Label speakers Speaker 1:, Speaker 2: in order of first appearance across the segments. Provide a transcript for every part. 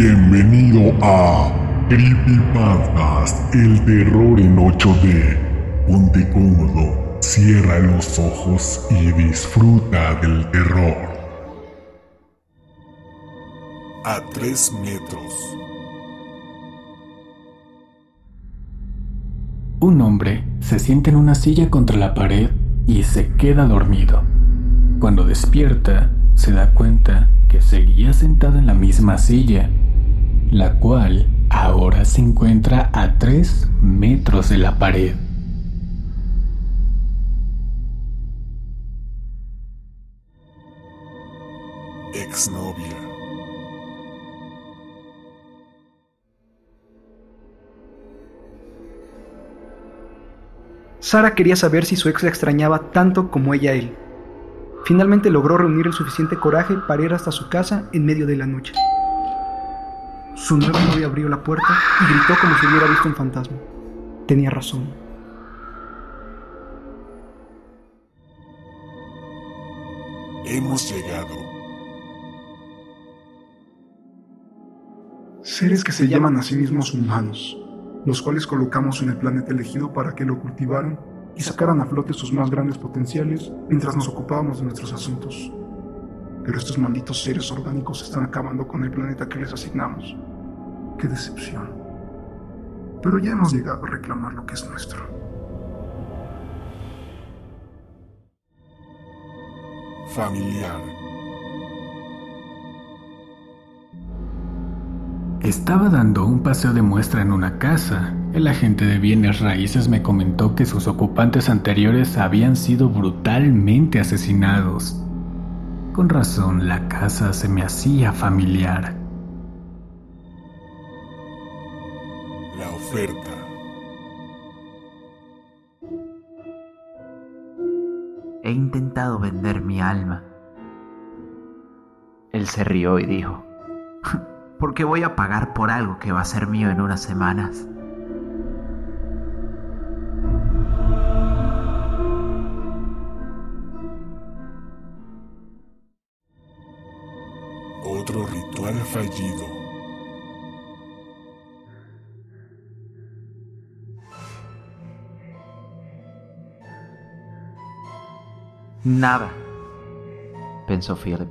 Speaker 1: Bienvenido a Creepypastas, el terror en 8D. Ponte cómodo, cierra los ojos y disfruta del terror. A tres metros.
Speaker 2: Un hombre se sienta en una silla contra la pared y se queda dormido. Cuando despierta, se da cuenta que seguía sentado en la misma silla, la cual ahora se encuentra a tres metros de la pared.
Speaker 1: Exnovia.
Speaker 3: Sara quería saber si su ex la extrañaba tanto como ella a él. Finalmente logró reunir el suficiente coraje para ir hasta su casa en medio de la noche. Su nueva novia abrió la puerta y gritó como si hubiera visto un fantasma. Tenía razón.
Speaker 1: Hemos llegado.
Speaker 4: Seres que se llaman a sí mismos humanos, los cuales colocamos en el planeta elegido para que lo cultivaran y sacaran a flote sus más grandes potenciales mientras nos ocupábamos de nuestros asuntos. Pero estos malditos seres orgánicos están acabando con el planeta que les asignamos. Qué decepción. Pero ya hemos llegado a reclamar lo que es nuestro.
Speaker 1: Familiar.
Speaker 2: Estaba dando un paseo de muestra en una casa. El agente de bienes raíces me comentó que sus ocupantes anteriores habían sido brutalmente asesinados. Con razón, la casa se me hacía familiar.
Speaker 1: Oferta.
Speaker 5: He intentado vender mi alma. Él se rió y dijo, ¿por qué voy a pagar por algo que va a ser mío en unas semanas?
Speaker 1: Otro ritual fallido.
Speaker 5: Nada, pensó Philip.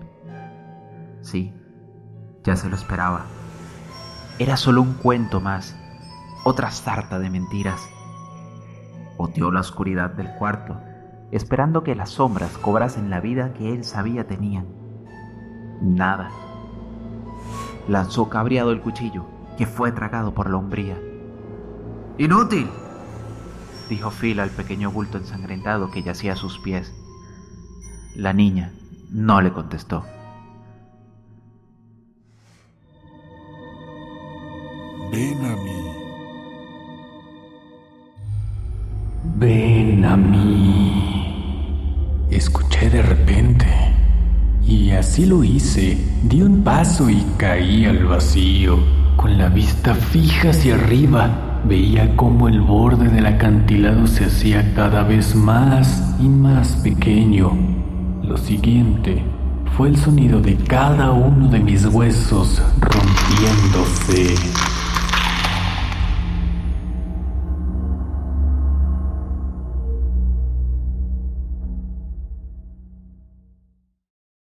Speaker 5: Sí, ya se lo esperaba. Era solo un cuento más, otra sarta de mentiras. Oteó la oscuridad del cuarto, esperando que las sombras cobrasen la vida que él sabía tenían. Nada. Lanzó cabreado el cuchillo, que fue tragado por la hombría. ¡Inútil! dijo Phil al pequeño bulto ensangrentado que yacía a sus pies. La niña no le contestó.
Speaker 1: Ven a mí.
Speaker 2: Ven a mí. Escuché de repente. Y así lo hice. Di un paso y caí al vacío. Con la vista fija hacia arriba, veía cómo el borde del acantilado se hacía cada vez más y más pequeño. Lo siguiente fue el sonido de cada uno de mis huesos rompiéndose.